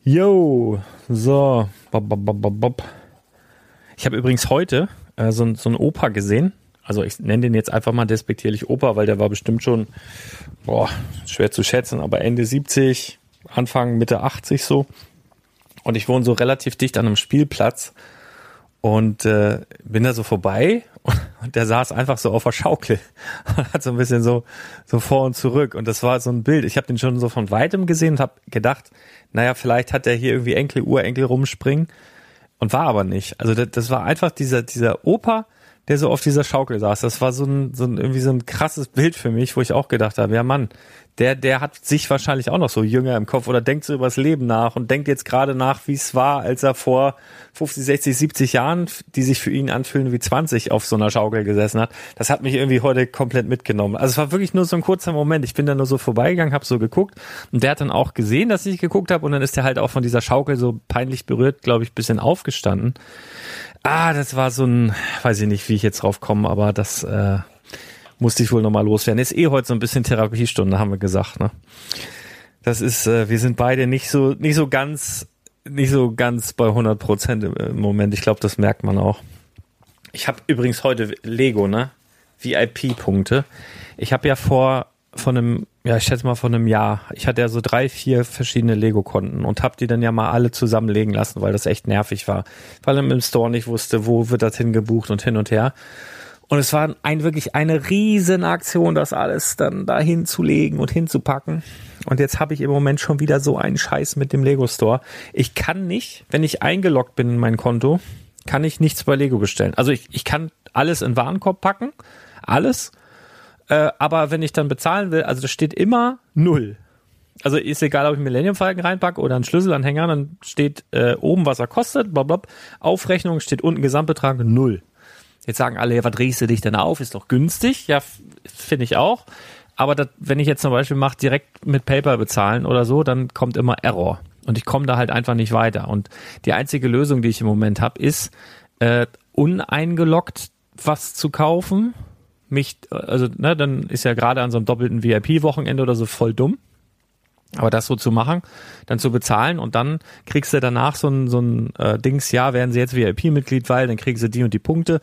Yo, so. Bob, bob, bob, bob. Ich habe übrigens heute äh, so, so einen Opa gesehen. Also ich nenne den jetzt einfach mal despektierlich Opa, weil der war bestimmt schon, boah, schwer zu schätzen, aber Ende 70, Anfang, Mitte 80 so. Und ich wohne so relativ dicht an einem Spielplatz und äh, bin da so vorbei *laughs* und der saß einfach so auf der Schaukel *laughs* und hat so ein bisschen so so vor und zurück und das war so ein Bild. Ich habe den schon so von weitem gesehen und habe gedacht, naja, vielleicht hat der hier irgendwie Enkel, Urenkel rumspringen und war aber nicht. Also das, das war einfach dieser dieser Opa, der so auf dieser Schaukel saß. Das war so ein, so ein irgendwie so ein krasses Bild für mich, wo ich auch gedacht habe, ja Mann, der der hat sich wahrscheinlich auch noch so jünger im Kopf oder denkt so übers Leben nach und denkt jetzt gerade nach, wie es war, als er vor 50, 60, 70 Jahren, die sich für ihn anfühlen wie 20 auf so einer Schaukel gesessen hat. Das hat mich irgendwie heute komplett mitgenommen. Also es war wirklich nur so ein kurzer Moment. Ich bin da nur so vorbeigegangen, habe so geguckt und der hat dann auch gesehen, dass ich geguckt habe und dann ist er halt auch von dieser Schaukel so peinlich berührt, glaube ich, bisschen aufgestanden. Ah, das war so ein, weiß ich nicht, wie ich jetzt drauf komme, aber das äh, musste ich wohl nochmal loswerden. Ist eh heute so ein bisschen Therapiestunde, haben wir gesagt, ne? Das ist, äh, wir sind beide nicht so, nicht so ganz, nicht so ganz bei 100 Prozent im, Moment. Ich glaube, das merkt man auch. Ich habe übrigens heute Lego, ne? VIP-Punkte. Ich habe ja vor von einem, ja, ich schätze mal von einem Jahr. Ich hatte ja so drei, vier verschiedene Lego-Konten und habe die dann ja mal alle zusammenlegen lassen, weil das echt nervig war. Weil man im Store nicht wusste, wo wird das hingebucht und hin und her. Und es war ein, wirklich eine riesen Aktion, das alles dann da hinzulegen und hinzupacken. Und jetzt habe ich im Moment schon wieder so einen Scheiß mit dem Lego Store. Ich kann nicht, wenn ich eingeloggt bin in mein Konto, kann ich nichts bei Lego bestellen. Also ich, ich kann alles in Warenkorb packen, alles. Äh, aber wenn ich dann bezahlen will, also da steht immer null. Also ist egal, ob ich Millennium Falcon reinpacke oder einen Schlüsselanhänger, dann steht äh, oben, was er kostet, blablabla. Aufrechnung steht unten Gesamtbetrag null. Jetzt sagen alle, ja, was drehst du dich denn auf? Ist doch günstig. Ja, finde ich auch. Aber das, wenn ich jetzt zum Beispiel mache, direkt mit PayPal bezahlen oder so, dann kommt immer Error. Und ich komme da halt einfach nicht weiter. Und die einzige Lösung, die ich im Moment habe, ist, äh, uneingeloggt was zu kaufen. Mich, also, ne, dann ist ja gerade an so einem doppelten VIP-Wochenende oder so voll dumm. Aber das so zu machen, dann zu bezahlen und dann kriegst du danach so ein, so ein äh, Dings, ja, werden sie jetzt VIP-Mitglied, weil dann kriegst du die und die Punkte.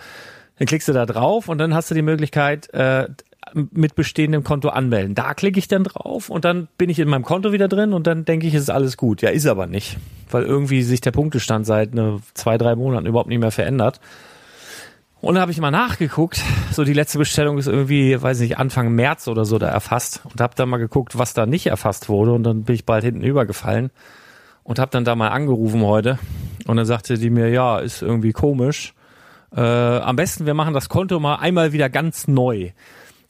Dann klickst du da drauf und dann hast du die Möglichkeit, äh, mit bestehendem Konto anmelden. Da klicke ich dann drauf und dann bin ich in meinem Konto wieder drin und dann denke ich, es ist alles gut. Ja, ist aber nicht, weil irgendwie sich der Punktestand seit ne, zwei, drei Monaten überhaupt nicht mehr verändert. Und da habe ich mal nachgeguckt. So die letzte Bestellung ist irgendwie, weiß nicht, Anfang März oder so da erfasst. Und habe da mal geguckt, was da nicht erfasst wurde. Und dann bin ich bald hinten übergefallen und habe dann da mal angerufen heute. Und dann sagte die mir, ja, ist irgendwie komisch. Äh, am besten, wir machen das Konto mal einmal wieder ganz neu.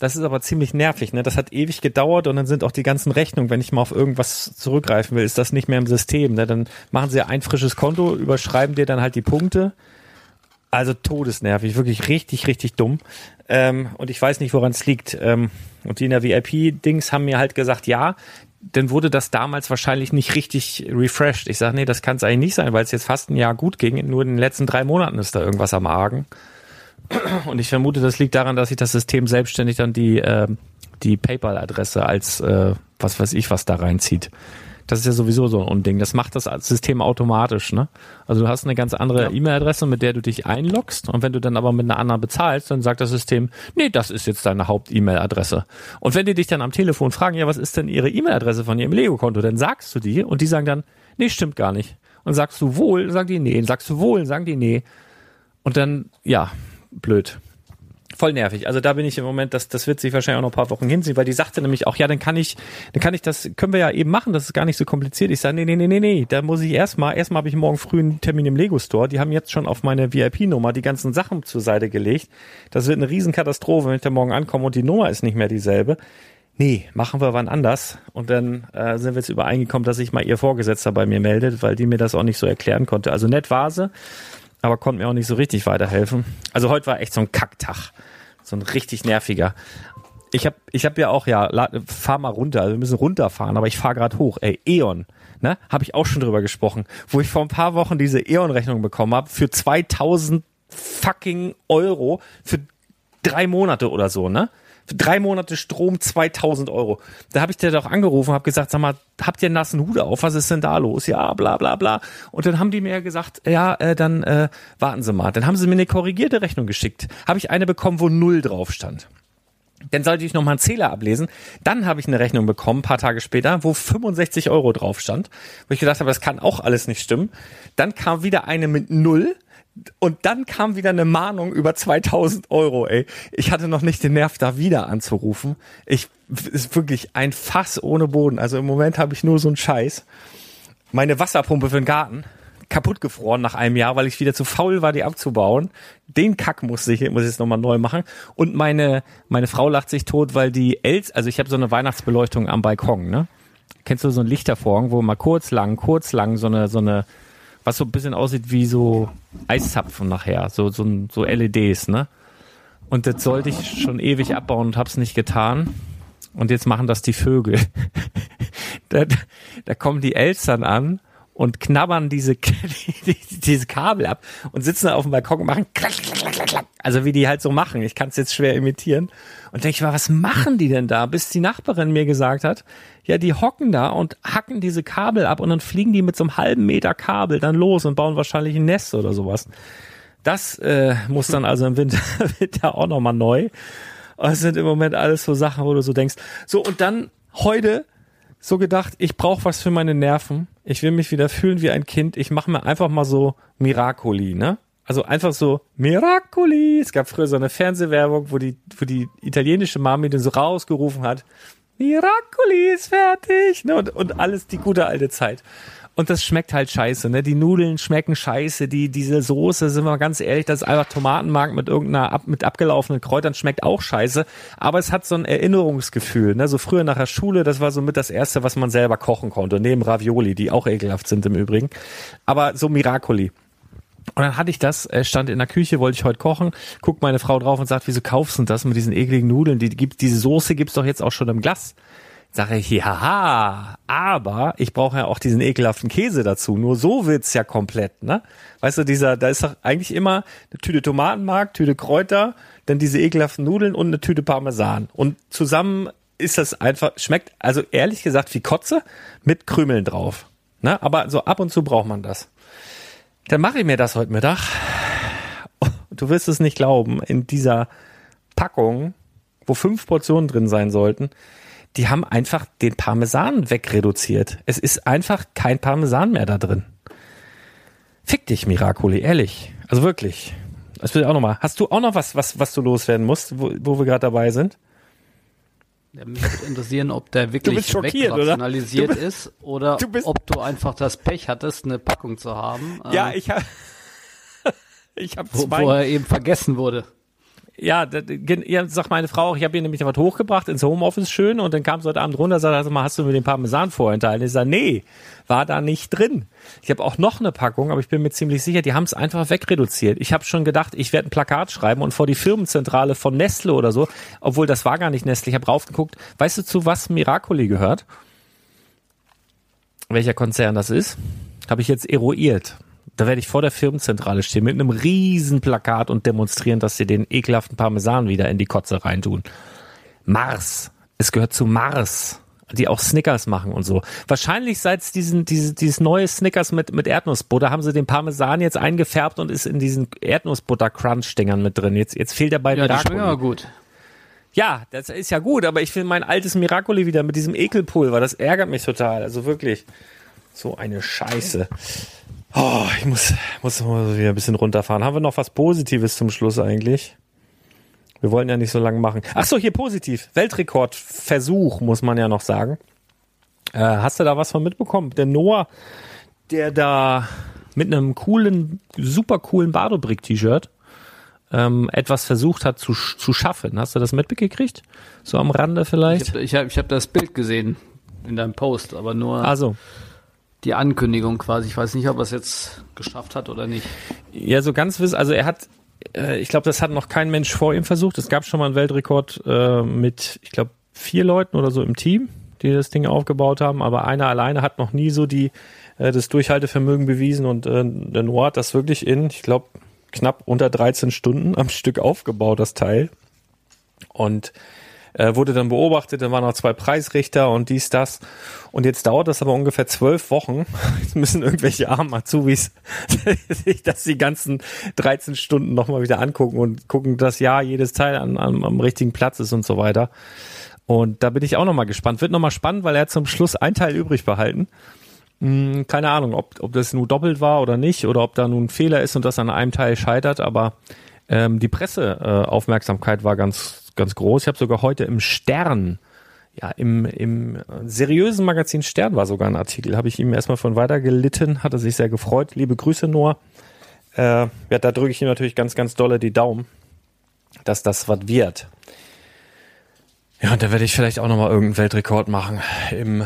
Das ist aber ziemlich nervig, ne? Das hat ewig gedauert und dann sind auch die ganzen Rechnungen, wenn ich mal auf irgendwas zurückgreifen will, ist das nicht mehr im System. Ne? Dann machen sie ein frisches Konto, überschreiben dir dann halt die Punkte. Also todesnervig, wirklich richtig, richtig dumm. Ähm, und ich weiß nicht, woran es liegt. Ähm, und die in der VIP-Dings haben mir halt gesagt, ja, dann wurde das damals wahrscheinlich nicht richtig refreshed. Ich sage, nee, das kann es eigentlich nicht sein, weil es jetzt fast ein Jahr gut ging. Nur in den letzten drei Monaten ist da irgendwas am Argen. Und ich vermute, das liegt daran, dass sich das System selbstständig dann die, äh, die PayPal-Adresse als äh, was weiß ich was da reinzieht. Das ist ja sowieso so ein Unding. Das macht das System automatisch, ne? Also du hast eine ganz andere Ja. E-Mail-Adresse, mit der du dich einloggst und wenn du dann aber mit einer anderen bezahlst, dann sagt das System, nee, das ist jetzt deine Haupt-E-Mail-Adresse. Und wenn die dich dann am Telefon fragen, ja, was ist denn ihre E-Mail-Adresse von ihrem Lego-Konto, dann sagst du die und die sagen dann, nee, stimmt gar nicht. Und sagst du wohl, sagen die nee. Und sagst du wohl, sagen die nee. Und dann, ja, blöd. Voll nervig. Also da bin ich im Moment, das, das wird sich wahrscheinlich auch noch ein paar Wochen hinziehen, weil die sagte nämlich auch, ja, dann kann ich, dann kann ich das, können wir ja eben machen, das ist gar nicht so kompliziert. Ich sage, nee, nee, nee, nee, nee, da muss ich erstmal, erstmal habe ich morgen früh einen Termin im Lego Store. Die haben jetzt schon auf meine VIP-Nummer die ganzen Sachen zur Seite gelegt. Das wird eine Riesenkatastrophe, wenn ich da morgen ankomme und die Nummer ist nicht mehr dieselbe. Nee, machen wir wann anders. Und dann äh, sind wir jetzt übereingekommen, dass sich mal ihr Vorgesetzter bei mir meldet, weil die mir das auch nicht so erklären konnte. Also nett war sie, aber konnte mir auch nicht so richtig weiterhelfen. Also heute war echt so ein Kacktag. So ein richtig nerviger. Ich habe ich hab ja auch, ja, fahr mal runter, also wir müssen runterfahren, aber ich fahr gerade hoch. Ey, E.ON, ne? Habe ich auch schon drüber gesprochen, wo ich vor ein paar Wochen diese E.ON-Rechnung bekommen habe für 2000 fucking Euro für drei Monate oder so, ne? Drei Monate Strom 2000 Euro. Da habe ich dir doch angerufen, habe gesagt, sag mal, habt ihr einen nassen Hut auf? Was ist denn da los? Ja, bla bla bla. Und dann haben die mir gesagt, ja, äh, dann äh, warten Sie mal. Dann haben sie mir eine korrigierte Rechnung geschickt. Habe ich eine bekommen, wo null drauf stand. Dann sollte ich noch mal einen Zähler ablesen. Dann habe ich eine Rechnung bekommen, paar Tage später, wo 65 Euro drauf stand. Wo ich gedacht habe, das kann auch alles nicht stimmen. Dann kam wieder eine mit null. Und dann kam wieder eine Mahnung über 2000 Euro, ey. Ich hatte noch nicht den Nerv, da wieder anzurufen. Ich, ist wirklich ein Fass ohne Boden. Also im Moment habe ich nur so einen Scheiß. Meine Wasserpumpe für den Garten, kaputt gefroren nach einem Jahr, weil ich wieder zu faul war, die abzubauen. Den Kack musste ich, muss ich jetzt nochmal neu machen. Und meine, meine Frau lacht sich tot, weil die Els, also ich habe so eine Weihnachtsbeleuchtung am Balkon, ne? Kennst du so einen Lichtervorhang, wo mal kurz lang, kurz lang so eine, so eine, was so ein bisschen aussieht wie so Eiszapfen nachher, so, so, so LEDs, ne? Und das sollte ich schon ewig abbauen und hab's nicht getan. Und jetzt machen das die Vögel. *laughs* da, da kommen die Eltern an und knabbern diese, *laughs* die, diese Kabel ab und sitzen da auf dem Balkon und machen klack, klack, Also wie die halt so machen. Ich kann es jetzt schwer imitieren. Und denke ich mal, was machen die denn da? Bis die Nachbarin mir gesagt hat, ja, die hocken da und hacken diese Kabel ab und dann fliegen die mit so einem halben Meter Kabel dann los und bauen wahrscheinlich ein Nest oder sowas. Das äh, muss dann also im Winter, *laughs* Winter auch nochmal neu. Es sind im Moment alles so Sachen, wo du so denkst. So, und dann heute so gedacht, ich brauche was für meine Nerven. Ich will mich wieder fühlen wie ein Kind. Ich mache mir einfach mal so Miracoli, ne? Also einfach so Miracoli. Es gab früher so eine Fernsehwerbung, wo die, wo die italienische Mami den so rausgerufen hat. Miracoli ist fertig, ne? Und, und alles die gute alte Zeit. Und das schmeckt halt scheiße, ne? Die Nudeln schmecken scheiße, die, diese Soße, sind wir ganz ehrlich, das ist einfach Tomatenmark mit irgendeiner, ab, mit abgelaufenen Kräutern, schmeckt auch scheiße. Aber es hat so ein Erinnerungsgefühl, ne? So früher nach der Schule, das war so mit das erste, was man selber kochen konnte. Neben Ravioli, die auch ekelhaft sind im Übrigen. Aber so Miracoli. Und dann hatte ich das, äh, stand in der Küche, wollte ich heute kochen, guckt meine Frau drauf und sagt, wieso kaufst du das mit diesen ekligen Nudeln? Die gibt, diese Soße gibt's doch jetzt auch schon im Glas. Sage ich, ja, aber ich brauche ja auch diesen ekelhaften Käse dazu. Nur so wird's ja komplett, ne? Weißt du, dieser, da ist doch eigentlich immer eine Tüte Tomatenmark, Tüte Kräuter, dann diese ekelhaften Nudeln und eine Tüte Parmesan. Und zusammen ist das einfach, schmeckt also ehrlich gesagt wie Kotze mit Krümeln drauf. Ne? Aber so ab und zu braucht man das. Dann mache ich mir das heute Mittag. Du wirst es nicht glauben, in dieser Packung, wo fünf Portionen drin sein sollten, die haben einfach den Parmesan wegreduziert. Es ist einfach kein Parmesan mehr da drin. Fick dich, Miracoli, ehrlich. Also wirklich. Das will ich auch noch mal. Hast du auch noch was, was, was du loswerden musst, wo, wo wir gerade dabei sind? Ja, mich würde interessieren, ob der wirklich oder? wegrationalisiert bist- ist oder du ob du einfach das Pech hattest, eine Packung zu haben, Ja, äh, ich habe *laughs* ich habe wo, zwei. wo er eben vergessen wurde. Ja, ja, sagt meine Frau auch, ich habe ihr nämlich was hochgebracht ins Homeoffice schön und dann kam sie heute Abend runter und sagte, hast du mir den Parmesan vorenthalten? Ich sage, nee, war da nicht drin. Ich habe auch noch eine Packung, aber ich bin mir ziemlich sicher, die haben es einfach wegreduziert. Ich habe schon gedacht, ich werde ein Plakat schreiben und vor die Firmenzentrale von Nestle oder so, obwohl das war gar nicht Nestle. Ich habe raufgeguckt, weißt du, zu was Miracoli gehört? Welcher Konzern das ist? Habe ich jetzt eruiert. Da werde ich vor der Firmenzentrale stehen mit einem riesen Plakat und demonstrieren, dass sie den ekelhaften Parmesan wieder in die Kotze reintun. Mars. Es gehört zu Mars, die auch Snickers machen und so. Wahrscheinlich seit es diesen, diese, dieses neue Snickers mit, mit Erdnussbutter haben sie den Parmesan jetzt eingefärbt und ist in diesen Erdnussbutter-Crunch-Dingern mit drin. Jetzt, jetzt fehlt er bei Ja, die Miracoli. schmecken aber gut. Ja, das ist ja gut, aber ich will mein altes Miracoli wieder mit diesem Ekelpulver. Das ärgert mich total. Also wirklich. So eine Scheiße. Oh, ich muss, muss mal wieder ein bisschen runterfahren. Haben wir noch was Positives zum Schluss eigentlich? Wir wollen ja nicht so lange machen. Ach so, hier positiv. Weltrekordversuch, muss man ja noch sagen. Äh, hast du da was von mitbekommen? Der Noah, der da mit einem coolen, super coolen Bardobrick-T-Shirt ähm, etwas versucht hat zu, zu schaffen. Hast du das mitgekriegt? So am Rande Ich vielleicht? habe ich hab, ich hab das Bild gesehen in deinem Post, aber nur Also, die Ankündigung quasi. Ich weiß nicht, ob er es jetzt geschafft hat oder nicht. ja, so ganz wiss, also er hat, äh, ich glaube, das hat noch kein Mensch vor ihm versucht. Es gab schon mal einen Weltrekord äh, mit, ich glaube, vier Leuten oder so im Team, die das Ding aufgebaut haben, aber einer alleine hat noch nie so die äh, das Durchhaltevermögen bewiesen und äh, der Noah hat das wirklich in, ich glaube, knapp unter 13 Stunden am Stück aufgebaut, das Teil. Und äh, wurde dann beobachtet, dann waren noch zwei Preisrichter und dies, das. Und jetzt dauert das aber ungefähr zwölf Wochen. *laughs* Jetzt müssen irgendwelche armen Azubis *laughs* sich das die ganzen 13 Stunden nochmal wieder angucken und gucken, dass ja jedes Teil an, am, am richtigen Platz ist und so weiter. Und da bin ich auch nochmal gespannt. Wird nochmal spannend, weil er zum Schluss ein Teil übrig behalten. Hm, keine Ahnung, ob, ob das nur doppelt war oder nicht, oder ob da nun ein Fehler ist und das an einem Teil scheitert, aber ähm, die Presseaufmerksamkeit äh, war ganz, ganz groß. Ich habe sogar heute im Stern, ja, im, im seriösen Magazin Stern war sogar ein Artikel, habe ich ihm erstmal von weitergelitten, hat er sich sehr gefreut. Liebe Grüße, Noah. Äh, ja, da drücke ich ihm natürlich ganz, ganz dolle die Daumen, dass das was wird. Ja, und da werde ich vielleicht auch nochmal irgendeinen Weltrekord machen im,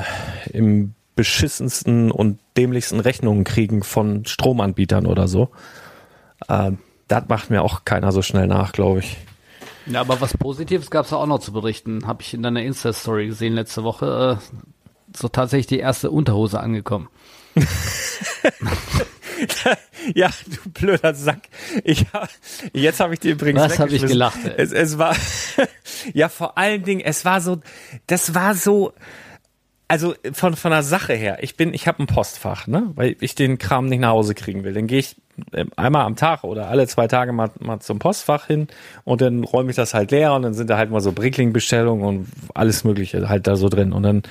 im beschissensten und dämlichsten Rechnungen kriegen von Stromanbietern oder so. Äh, das macht mir auch keiner so schnell nach, glaube ich. Ja, aber was Positives gab es auch noch zu berichten. Habe ich in deiner Insta-Story gesehen letzte Woche. Äh, so tatsächlich die erste Unterhose angekommen. *laughs* Ja, du blöder Sack. Ich hab, jetzt habe ich dir übrigens Was hab ich gelacht, ey? Es, es war *laughs* ja vor allen Dingen, es war so, das war so, also von von der Sache her. Ich bin, ich habe ein Postfach, ne, weil ich den Kram nicht nach Hause kriegen will. Dann gehe ich einmal am Tag oder alle zwei Tage mal, mal zum Postfach hin und dann räume ich das halt leer und dann sind da halt mal so Brickling-Bestellungen und alles Mögliche halt da so drin und dann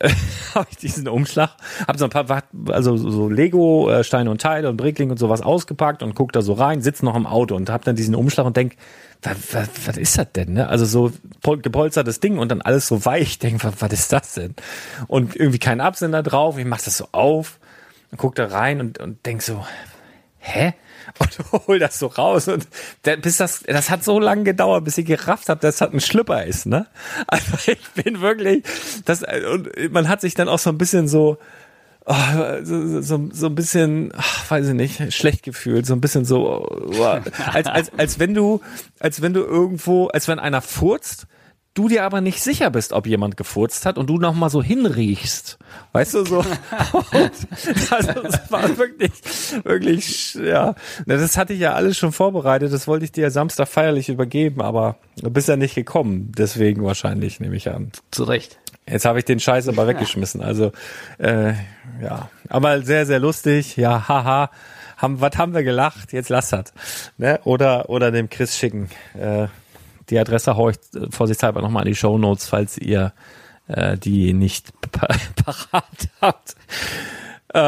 *laughs* habe ich diesen Umschlag, habe so ein paar, also so Lego, äh, Steine und Teile und Brickling und sowas ausgepackt und guck da so rein, sitze noch im Auto und habe dann diesen Umschlag und denk, was, was, was ist das denn? Ne? Also so pol- gepolstertes Ding und dann alles so weich. Denk, was, was ist das denn? Und irgendwie kein Absender drauf. Ich mach das so auf und guck da rein und, und denk so, hä? Und *laughs* hol das so raus und bis das, das hat so lange gedauert, bis ich gerafft habe, dass das ein Schlüpper ist, ne? *laughs* Also ich bin wirklich, das, und man hat sich dann auch so ein bisschen so, oh, so, so, so ein bisschen, ach, weiß ich nicht, schlecht gefühlt, so ein bisschen so, oh, als, als, als wenn du, als wenn du irgendwo, als wenn einer furzt, du dir aber nicht sicher bist, ob jemand gefurzt hat und du noch mal so hinriechst. Weißt du, so. *laughs* also, es war wirklich, wirklich, ja. Das hatte ich ja alles schon vorbereitet. Das wollte ich dir Samstag feierlich übergeben, aber du bist ja nicht gekommen. Deswegen wahrscheinlich, nehme ich an. Zu Recht. Jetzt habe ich den Scheiß aber *laughs* weggeschmissen. Also, äh, ja. Aber sehr, sehr lustig. Ja, haha. Haben, was haben wir gelacht? Jetzt lass das. Ne? Oder, oder dem Chris schicken. Äh, die Adresse haue ich äh, vorsichtshalber nochmal in die Show Notes, falls ihr äh, die nicht *laughs* pa- parat habt. Äh,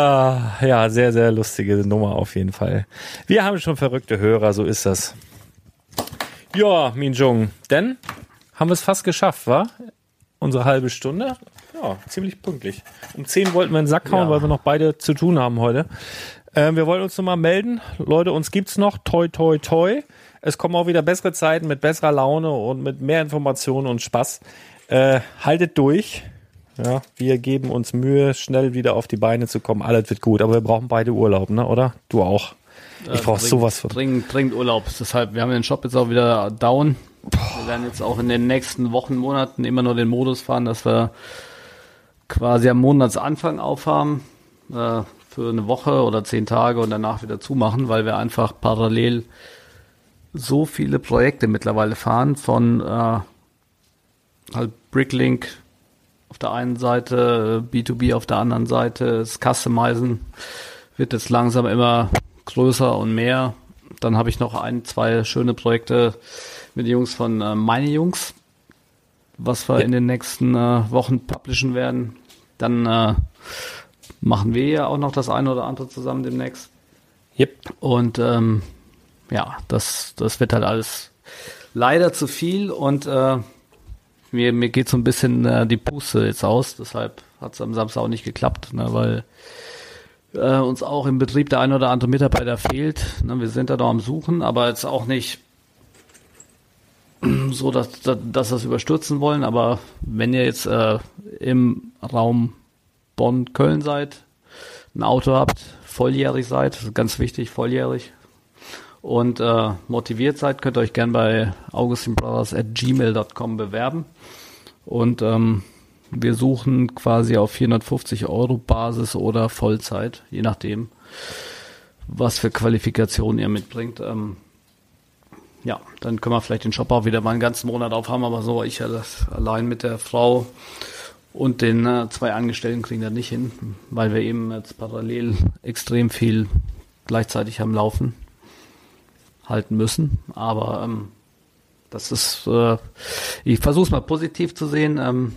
ja, sehr, sehr lustige Nummer auf jeden Fall. Wir haben schon verrückte Hörer, so ist das. Ja, Minjung, denn haben wir es fast geschafft, wa? Unsere halbe Stunde. Ja, ziemlich pünktlich. Um 10 wollten wir in den Sack hauen, Ja. weil wir noch beide zu tun haben heute. Ähm, wir wollen uns nochmal melden. Leute, uns gibt's noch. Toi, toi, toi. Es kommen auch wieder bessere Zeiten mit besserer Laune und mit mehr Informationen und Spaß. Äh, haltet durch. Ja, wir geben uns Mühe, schnell wieder auf die Beine zu kommen. Alles wird gut, aber wir brauchen beide Urlaub, ne? Oder? Du auch. Ich brauche dringend- sowas von. Dringend, dringend Urlaub. Deshalb, wir haben den Shop jetzt auch wieder down. Wir werden jetzt auch in den nächsten Wochen, Monaten immer nur den Modus fahren, dass wir quasi am Monatsanfang aufhaben, äh, für eine Woche oder zehn Tage und danach wieder zumachen, weil wir einfach parallel so viele Projekte mittlerweile fahren von äh, halt Bricklink auf der einen Seite, äh, B2B auf der anderen Seite, das Customizen wird jetzt langsam immer größer und mehr. Dann habe ich noch ein, zwei schöne Projekte mit den Jungs von äh, Meine Jungs, was wir in den nächsten äh, Wochen publishen werden. Dann äh, machen wir ja auch noch das eine oder andere zusammen demnächst. Yep. Und ähm, ja, das, das wird halt alles leider zu viel und äh, mir, mir geht so ein bisschen äh, die Puste jetzt aus. Deshalb hat es am Samstag auch nicht geklappt, ne, weil äh, uns auch im Betrieb der ein oder andere Mitarbeiter fehlt. Ne, wir sind da noch am Suchen, aber jetzt auch nicht *clears throat* so, dass, dass, dass wir es überstürzen wollen. Aber wenn ihr jetzt äh, im Raum Bonn-Köln seid, ein Auto habt, volljährig seid, das ganz wichtig, volljährig, und äh, motiviert seid, könnt ihr euch gern bei augustinbrothers at gmail.com bewerben. Und ähm, wir suchen quasi auf 450 Euro Basis oder Vollzeit, je nachdem, was für Qualifikationen ihr mitbringt. Ähm, ja, dann können wir vielleicht den Shop auch wieder mal einen ganzen Monat aufhaben, aber so, ich allein mit der Frau und den äh, zwei Angestellten kriegen das nicht hin, weil wir eben jetzt parallel extrem viel gleichzeitig am Laufen halten müssen. Aber ähm, das ist, äh, ich versuche es mal positiv zu sehen. Ähm,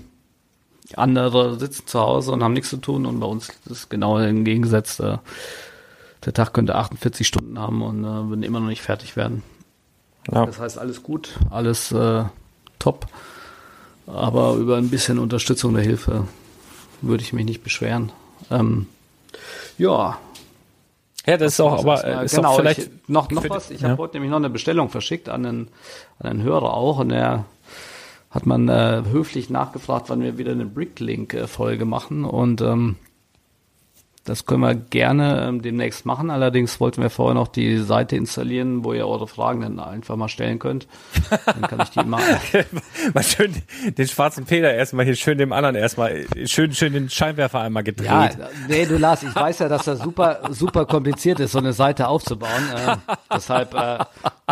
andere sitzen zu Hause und haben nichts zu tun und bei uns ist es genau im Gegensatz. Äh, der Tag könnte 48 Stunden haben und äh, würden immer noch nicht fertig werden. Ja. Das heißt, alles gut, alles äh, top. Aber über ein bisschen Unterstützung der Hilfe würde ich mich nicht beschweren. Ähm, ja, Ja, das ist auch, aber äh, ist genau, auch vielleicht ich, noch, noch was. Ich ja. habe heute nämlich noch eine Bestellung verschickt an einen, an einen Hörer auch und der hat man äh, höflich nachgefragt, wann wir wieder eine Bricklink-Folge machen und ähm, das können wir gerne ähm, demnächst machen. Allerdings wollten wir vorher noch die Seite installieren, wo ihr eure Fragen dann einfach mal stellen könnt. Dann kann ich die mal. *laughs* mal schön den schwarzen Peter erstmal hier schön dem anderen erstmal schön schön den Scheinwerfer einmal gedreht. Ja, nee, du Lars, ich weiß ja, dass das super, super kompliziert ist, so eine Seite aufzubauen. Äh, deshalb äh,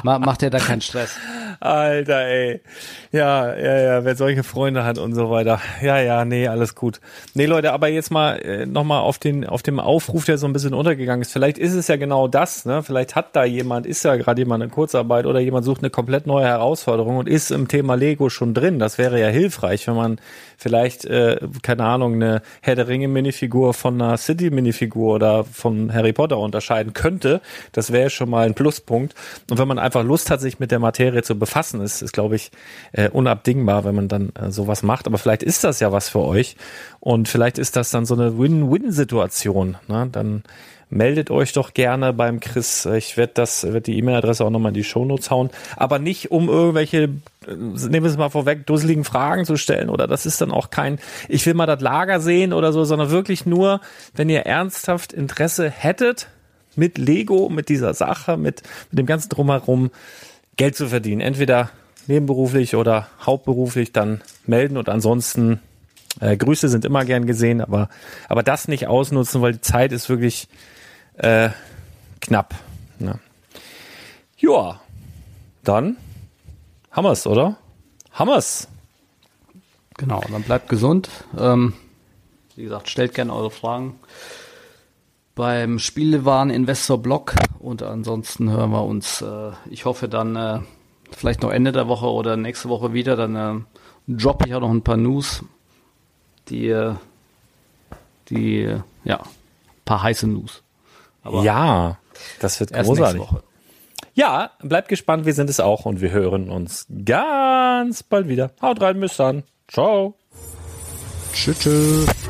ma macht ihr da keinen Stress. Alter, ey. Ja, ja, ja, wer solche Freunde hat und so weiter. Ja, ja, nee, alles gut. Nee, Leute, aber jetzt mal äh, nochmal auf den, auf dem Aufruf, der so ein bisschen untergegangen ist. Vielleicht ist es ja genau das, ne? Vielleicht hat da jemand, ist ja gerade jemand in Kurzarbeit oder jemand sucht eine komplett neue Herausforderung und ist im Thema Lego schon drin. Das wäre ja hilfreich, wenn man vielleicht, äh, keine Ahnung, eine Herr der Ringe Minifigur von einer City Minifigur oder von Harry Potter unterscheiden könnte. Das wäre schon mal ein Pluspunkt. Und wenn man einfach Lust hat, sich mit der Materie zu befassen, ist, ist glaube ich, äh, unabdingbar, wenn man dann äh, sowas macht. Aber vielleicht ist das ja was für euch. Und vielleicht ist das dann so eine Win-Win-Situation. Ne? Dann meldet euch doch gerne beim Chris. Ich werde das, werde die E-Mail-Adresse auch nochmal in die Shownotes hauen. Aber nicht um irgendwelche, äh, nehmen wir es mal vorweg, dusseligen Fragen zu stellen oder das ist dann auch kein, ich will mal das Lager sehen oder so, sondern wirklich nur, wenn ihr ernsthaft Interesse hättet, mit Lego, mit dieser Sache, mit, mit dem ganzen Drumherum Geld zu verdienen. Entweder nebenberuflich oder hauptberuflich dann melden und ansonsten äh, Grüße sind immer gern gesehen, aber, aber das nicht ausnutzen, weil die Zeit ist wirklich äh, knapp. Ne? Ja, dann haben wir's, oder? Haben wir's. Genau, dann bleibt gesund. Ähm, wie gesagt, stellt gerne eure Fragen beim Spielewaren Investor Blog und ansonsten hören wir uns, äh, ich hoffe dann äh, vielleicht noch Ende der Woche oder nächste Woche wieder, dann äh, droppe ich auch noch ein paar News, die, äh, die, äh, ja, ein paar heiße News. Aber ja, das wird erst großartig. nächste Woche. Ja, bleibt gespannt, wir sind es auch und wir hören uns ganz bald wieder. Haut rein, bis dann. Ciao. Tschüss. tschüss.